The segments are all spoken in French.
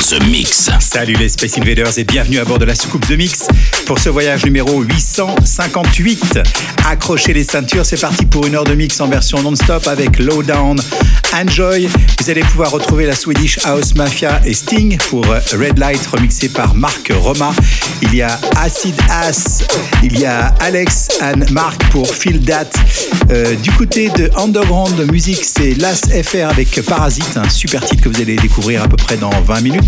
The Mix. Salut les Space Invaders et bienvenue à bord de la soucoupe The Mix pour ce voyage numéro 858. Accrochez les ceintures, c'est parti pour une heure de mix en version non-stop avec Lowdown. Enjoy, vous allez pouvoir retrouver la Swedish House Mafia et Sting pour Red Light remixé par Marc Roma. Il y a Acid Ass, il y a Alex and Marc pour Feel That. Euh, du côté de Underground Music, c'est Las FR avec Parasite, un super titre que vous allez découvrir à peu près dans 20 minutes.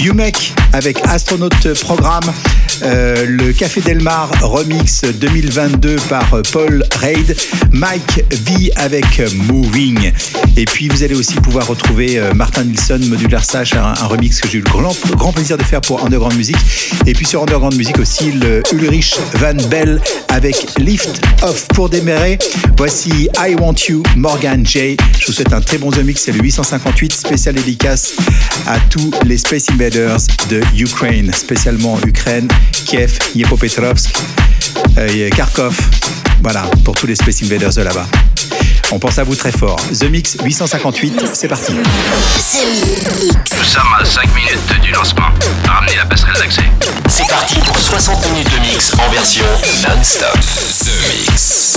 Umek avec Astronaut Programme, euh, le Café Delmar remix 2022 par Paul Raid, Mike V avec Moving. Et puis vous allez aussi pouvoir retrouver euh, Martin Nilsson, Modular Sash, un, remix que j'ai eu le grand, grand, plaisir de faire pour Underground Music. Et puis sur Underground Music aussi, le Ulrich Van Bell avec Lift Off pour démarrer. Voici I Want You, Morgan J. Je vous souhaite un très bon The c'est le 858 spécial dédicace à tous les Space Invaders de Ukraine, spécialement Ukraine, Kiev, Yepopetrovsk, euh, Kharkov. Voilà, pour tous les Space Invaders de là-bas. On pense à vous très fort. The Mix 858, c'est parti. Nous sommes à 5 minutes du lancement. Ramenez la passerelle d'accès. C'est parti pour 60 minutes de mix en version non-stop. The Mix.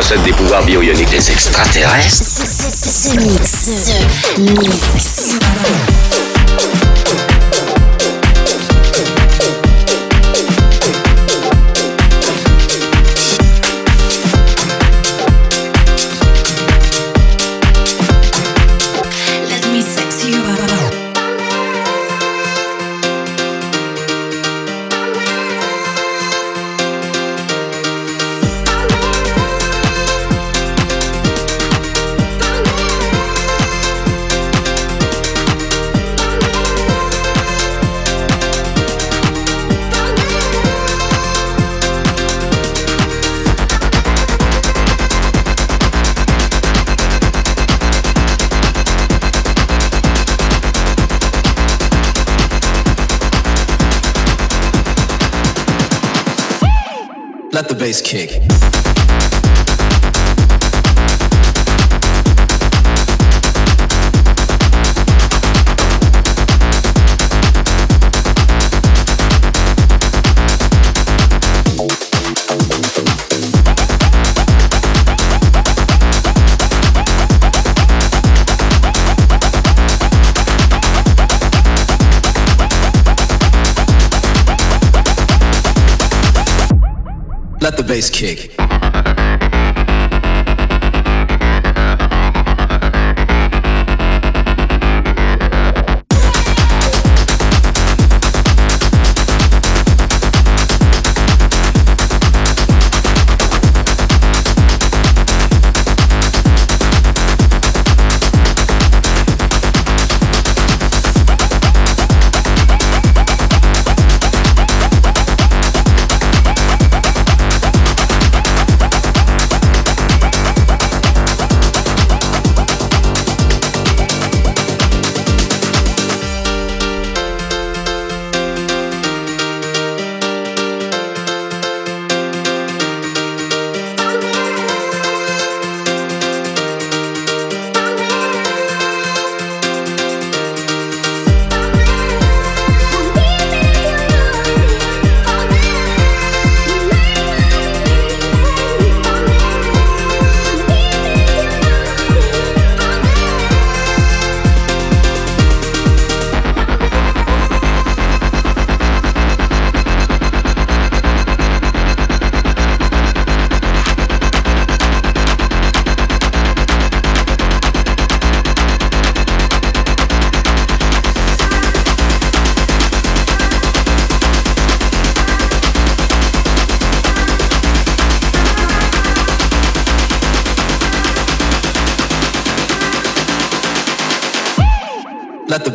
possède des pouvoirs bio-ioniques. Des extraterrestres Ce mix, ce mix. Let the bass kick.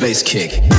Bass kick.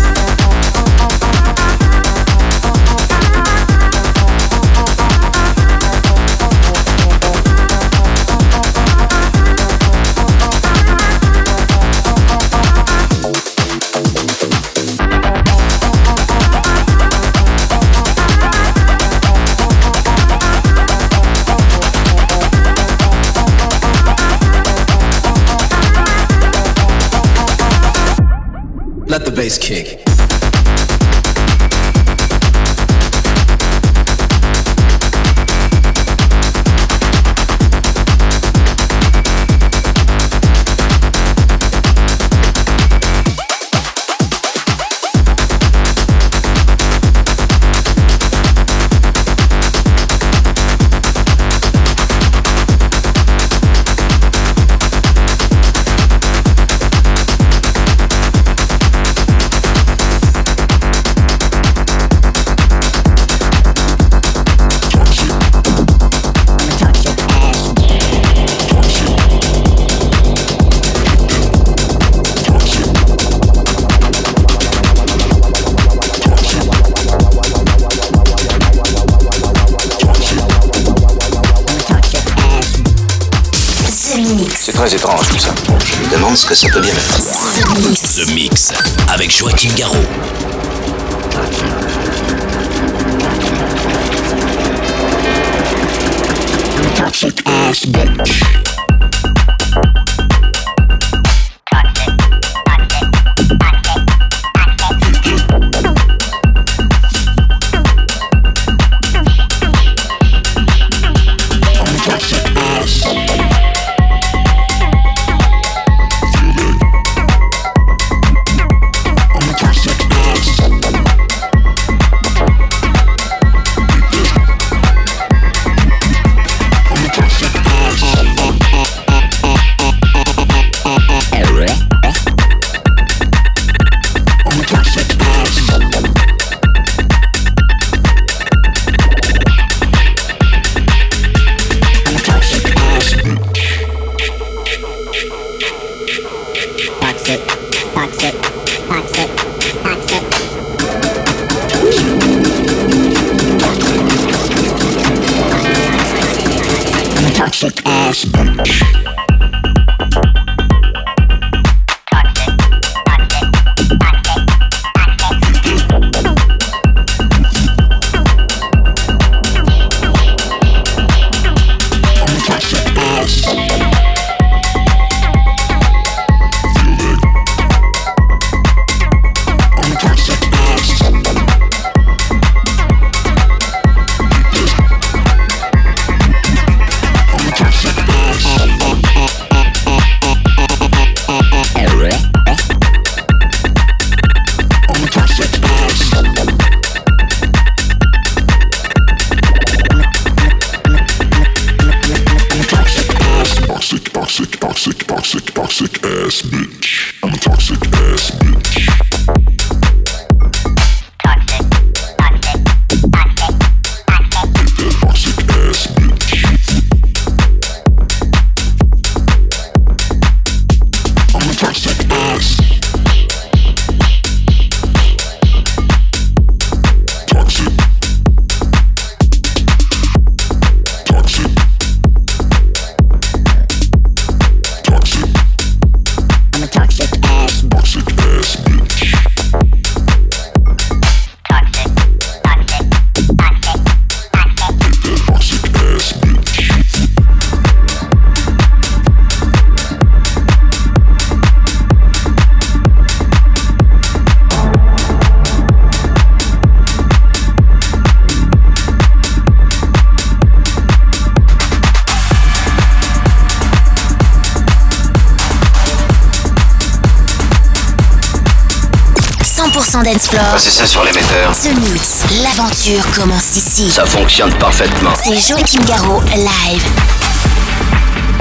sur l'émetteur. The Mix, l'aventure commence ici. Ça fonctionne parfaitement. C'est Joachim Garraud, live.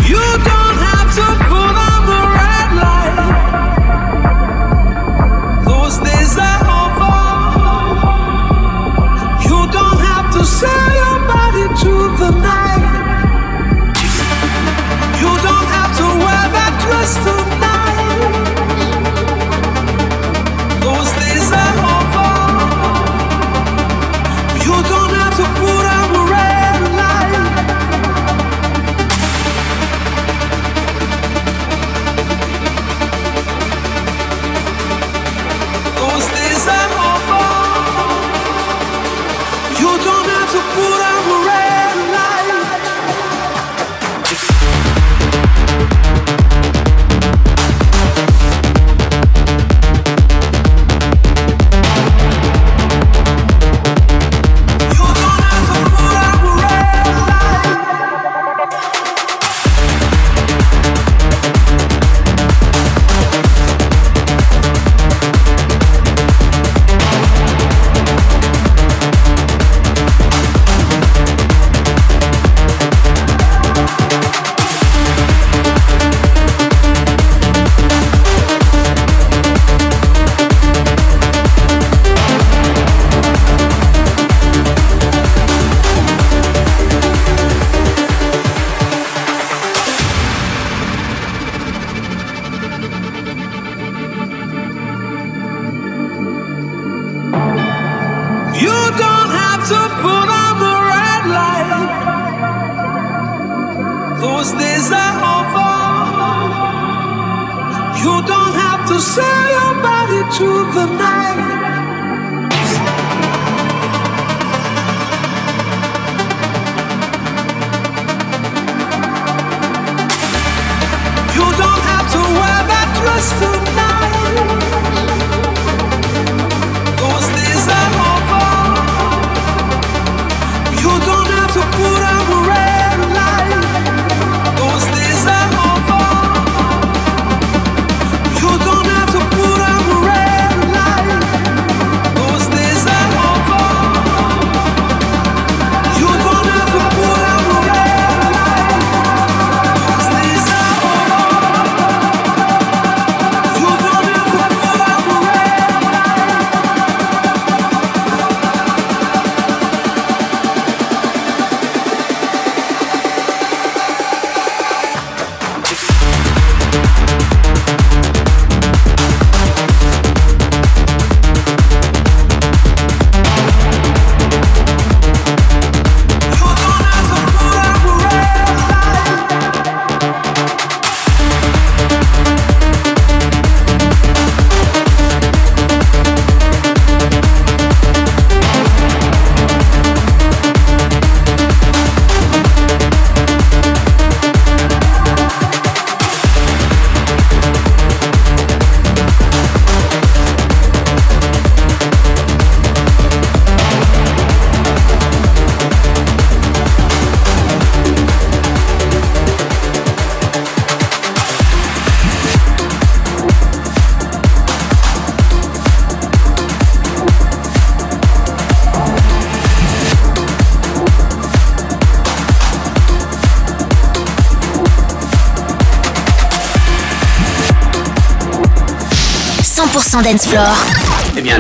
You don't have to pull out the red light. Those days are over. You don't have to say.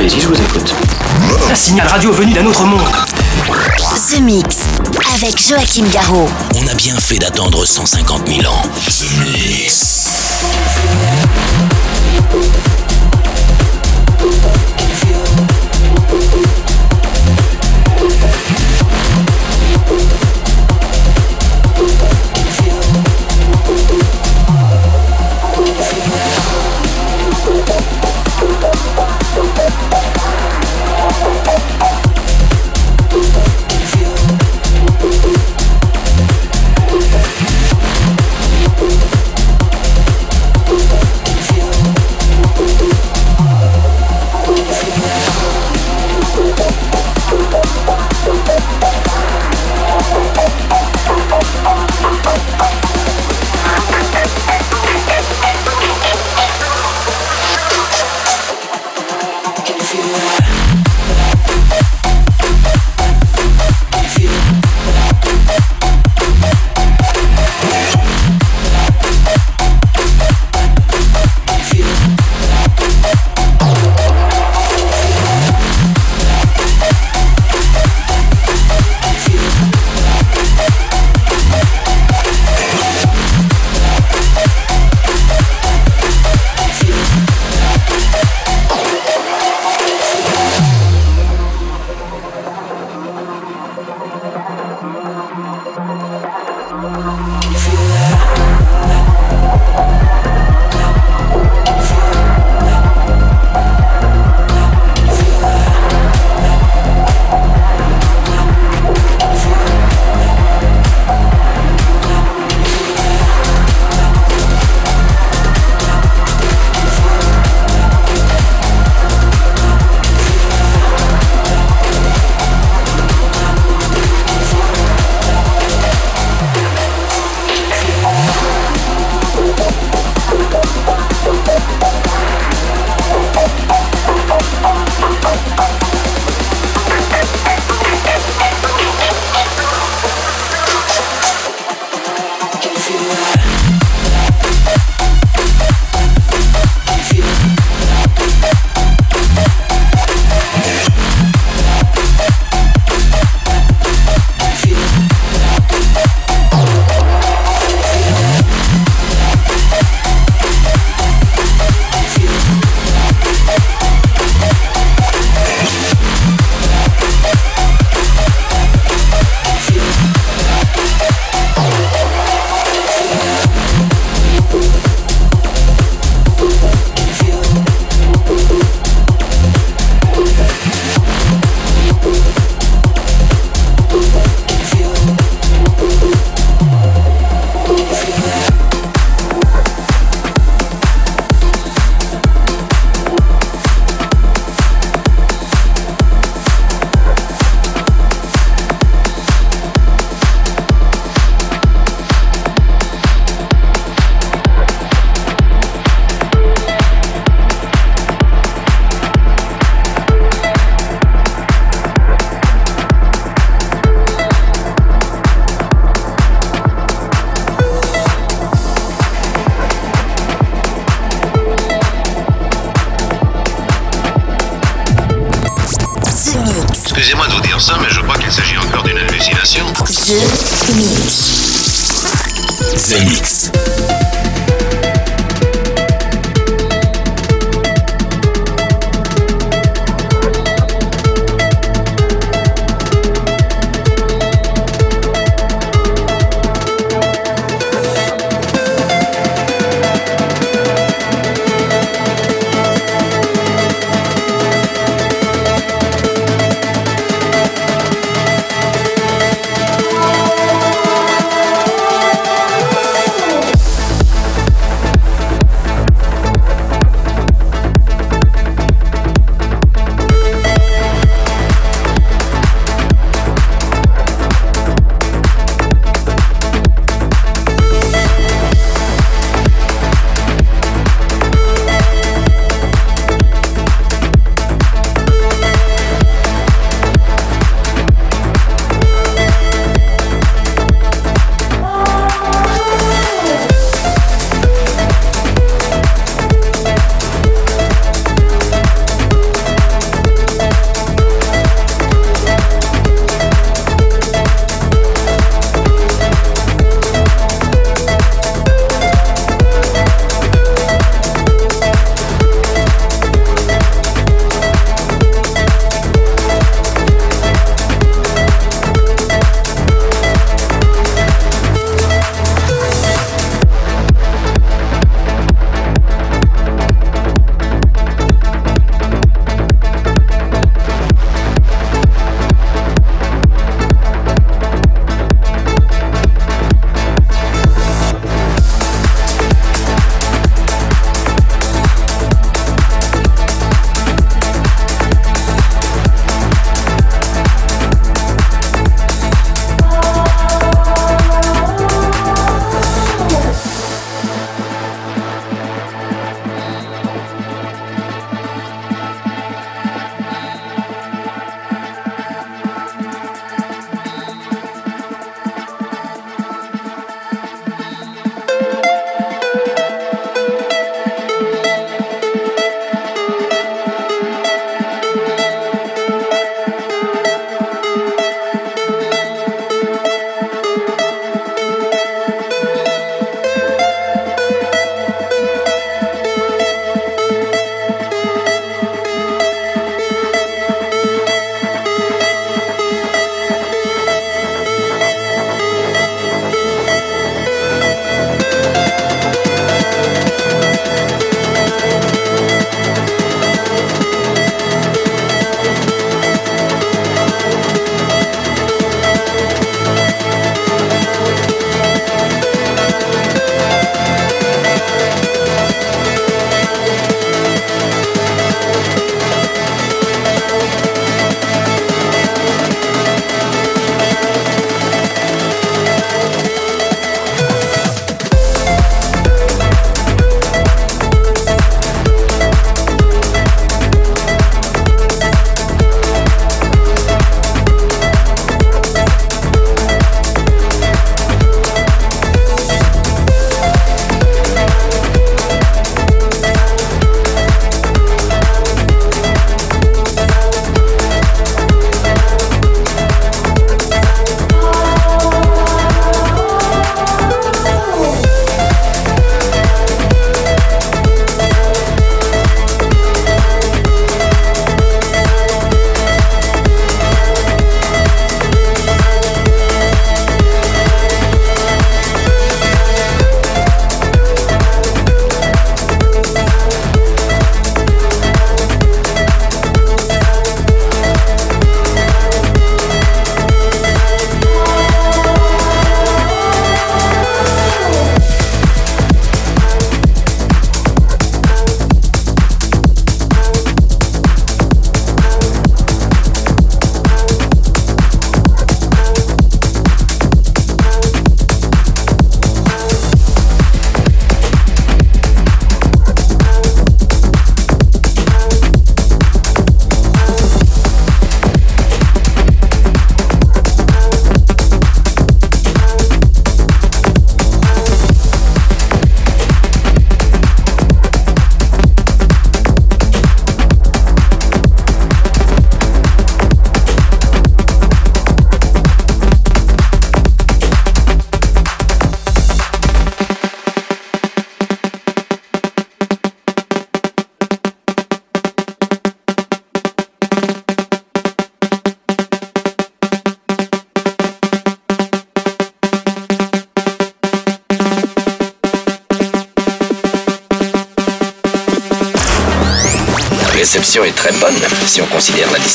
Allez-y, je vous écoute. Un signal radio venu d'un autre monde. The Mix avec Joachim Garraud. On a bien fait d'attendre 150 000 ans. The Mix.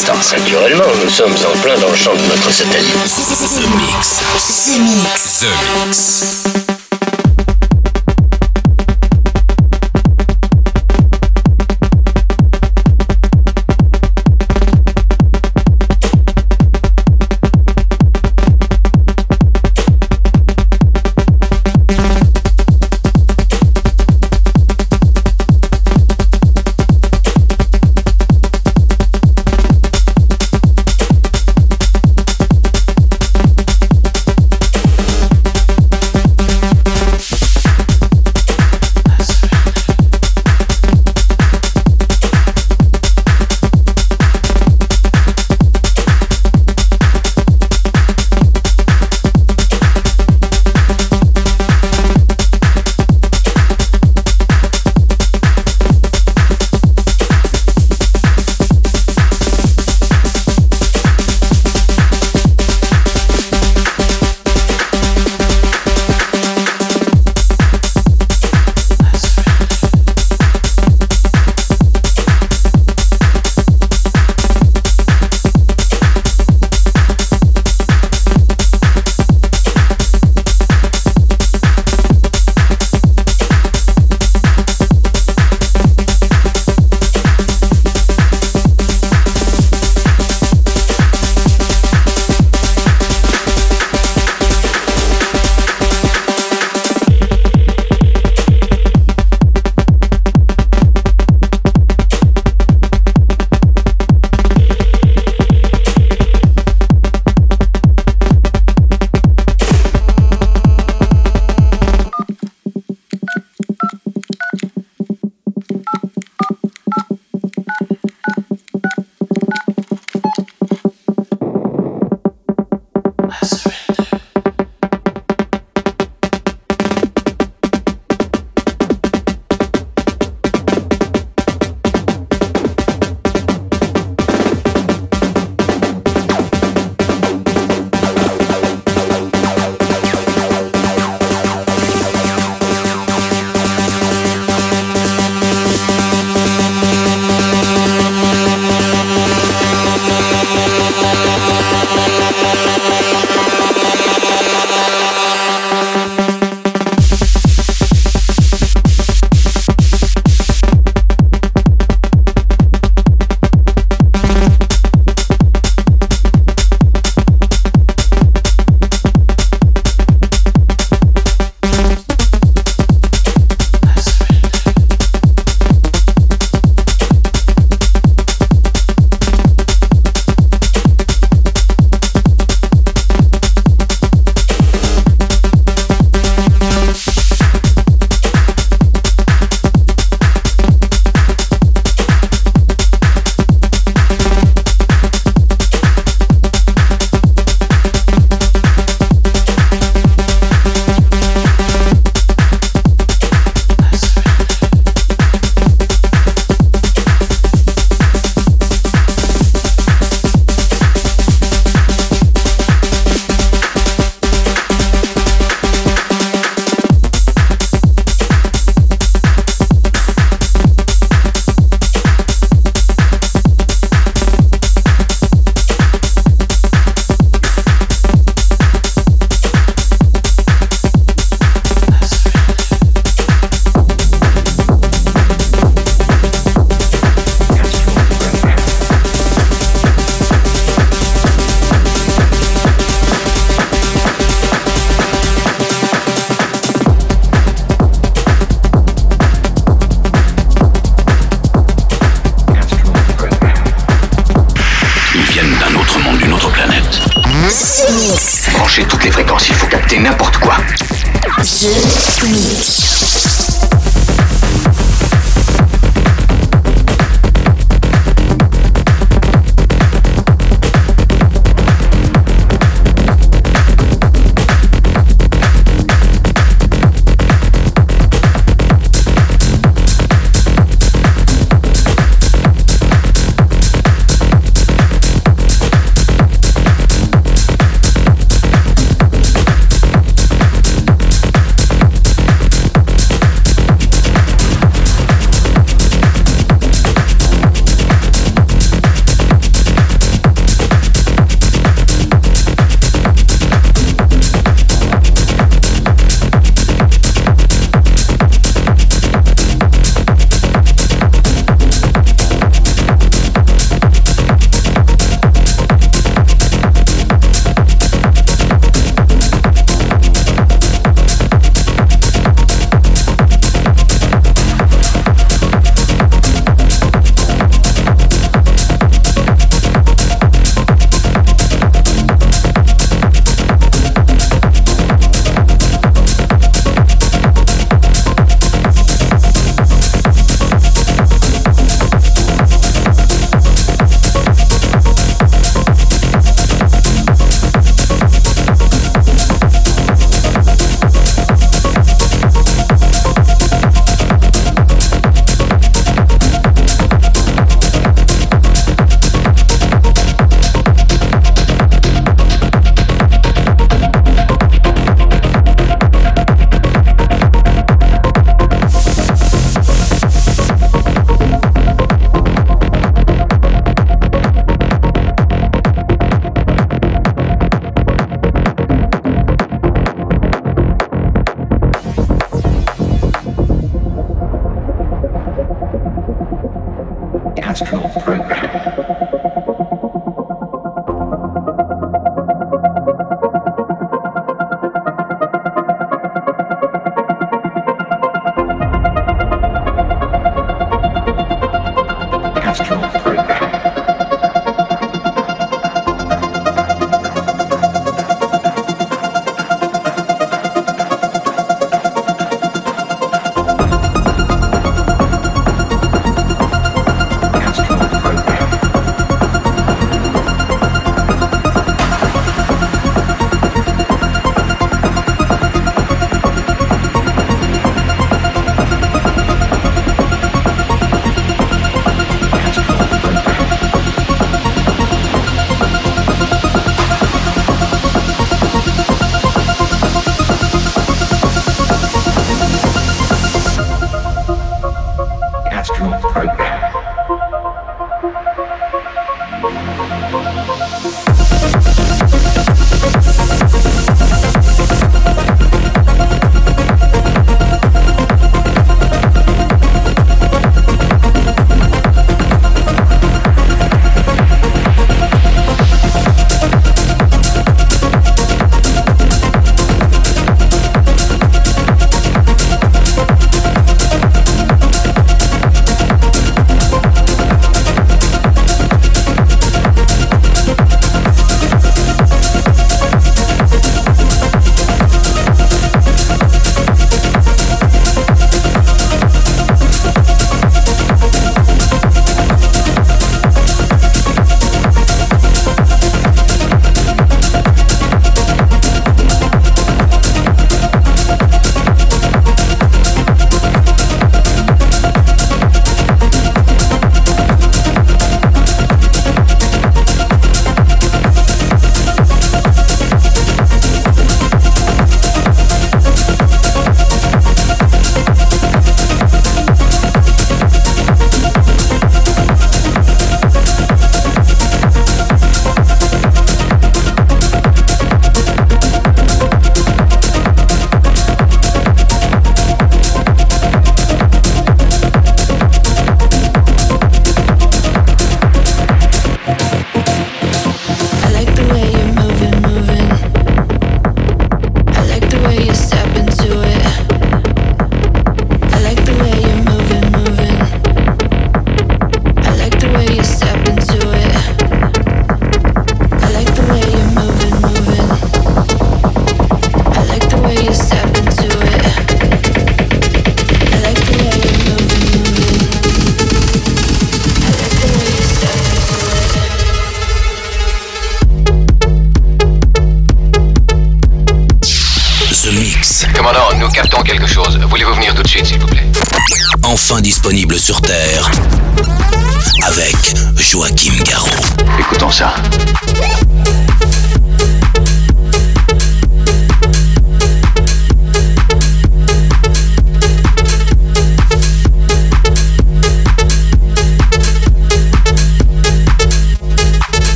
Distance. Naturellement, nous sommes en plein dans le champ de notre satellite. The Mix. The Mix. The Mix. Astral.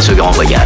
ce grand voyage.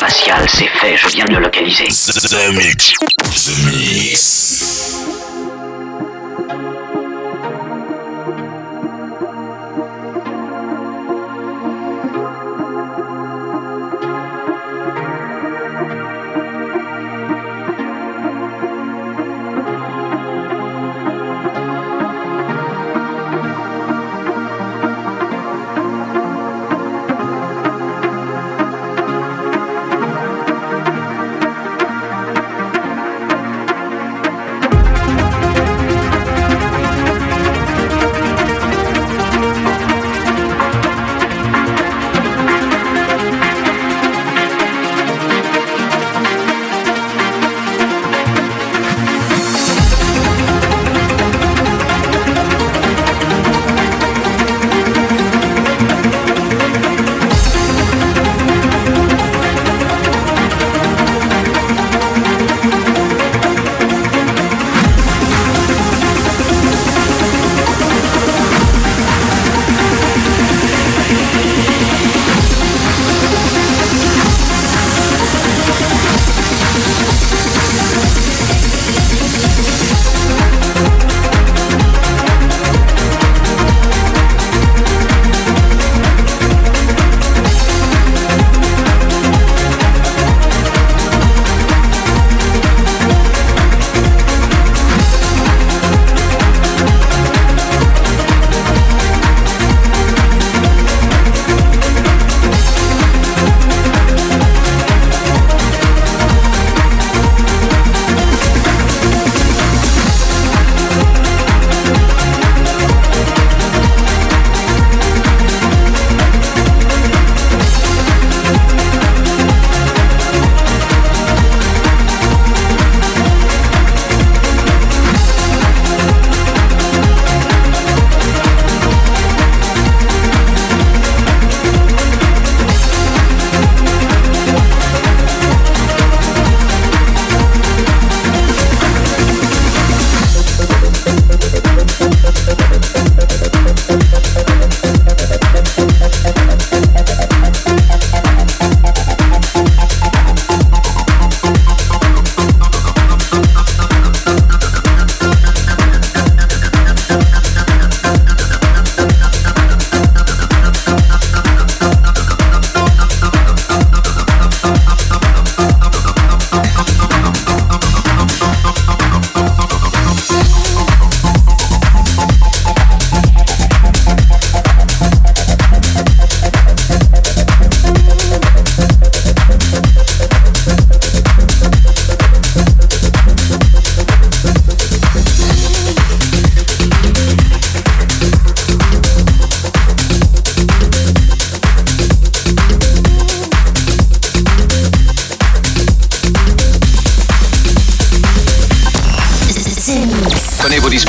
spatiale, c'est fait, je viens de le localiser. Mix.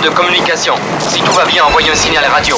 de communication. Si tout va bien, envoyez un signal radio.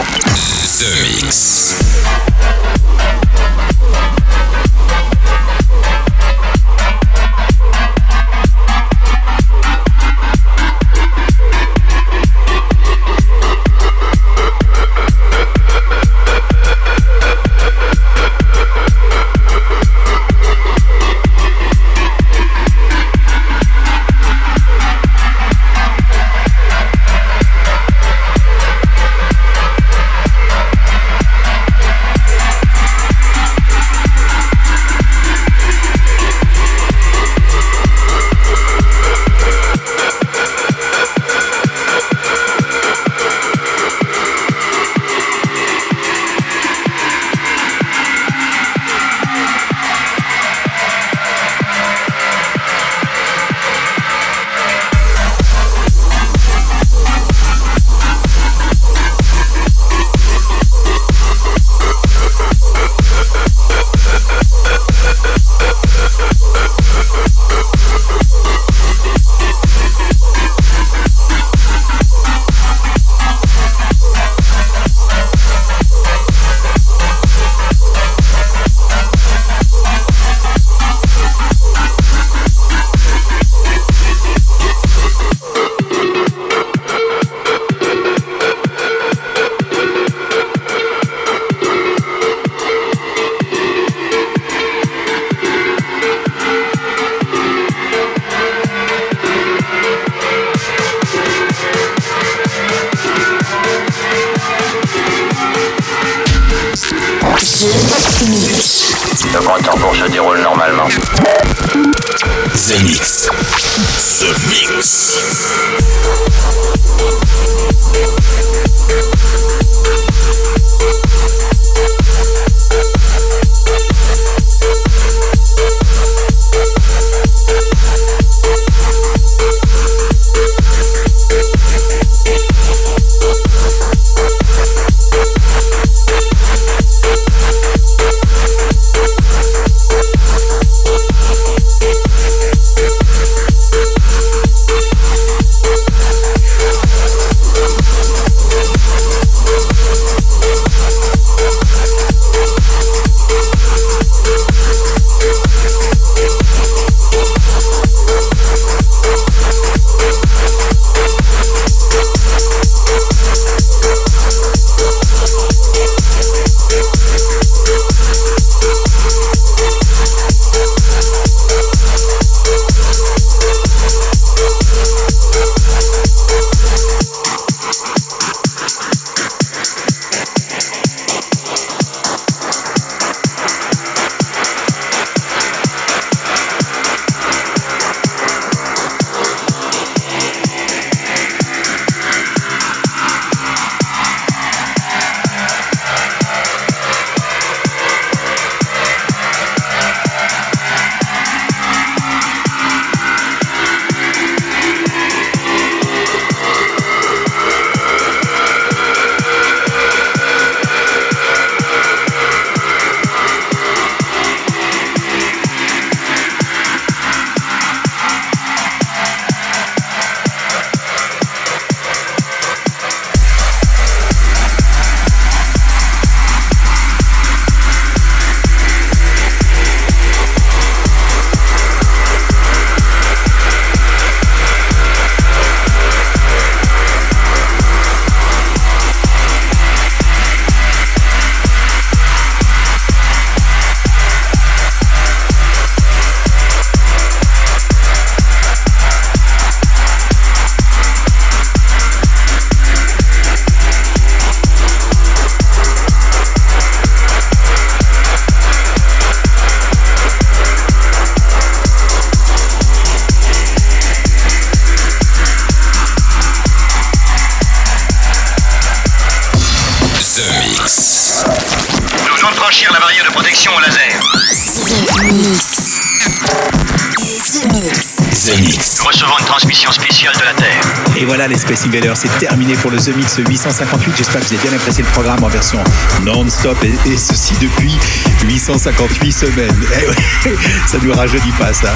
Space c'est terminé pour le The Mix 858. J'espère que vous avez bien apprécié le programme en version non-stop et, ceci depuis 858 semaines. Eh ça nous rajeunit pas ça.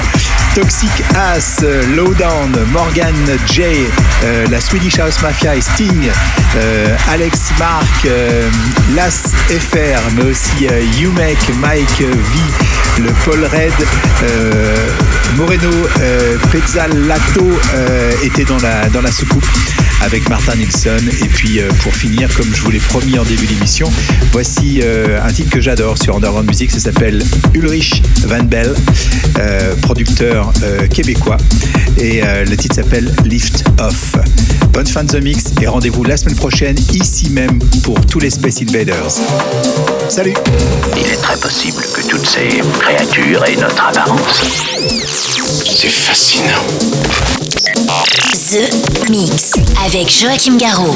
Toxic Ass, Lowdown, Morgan J, euh, la Swedish House Mafia et Sting, euh, Alex Mark, euh, Las FR, mais aussi Umek, Mike V, le Paul Red, Moreno, Pezzalato était dans la, dans la soucoupe avec Martin Nilsson. Et puis euh, pour finir, comme je vous l'ai promis en début d'émission, voici euh, un titre que j'adore sur Underground Music, ça s'appelle Ulrich Van Bell, euh, producteur euh, québécois. Et euh, le titre s'appelle Lift Off. Bonne fin de The Mix et rendez-vous la semaine prochaine ici même pour tous les Space Invaders. Salut Il est très possible que toutes ces créatures aient notre apparence. C'est fascinant. The Mix avec Joachim Garraud.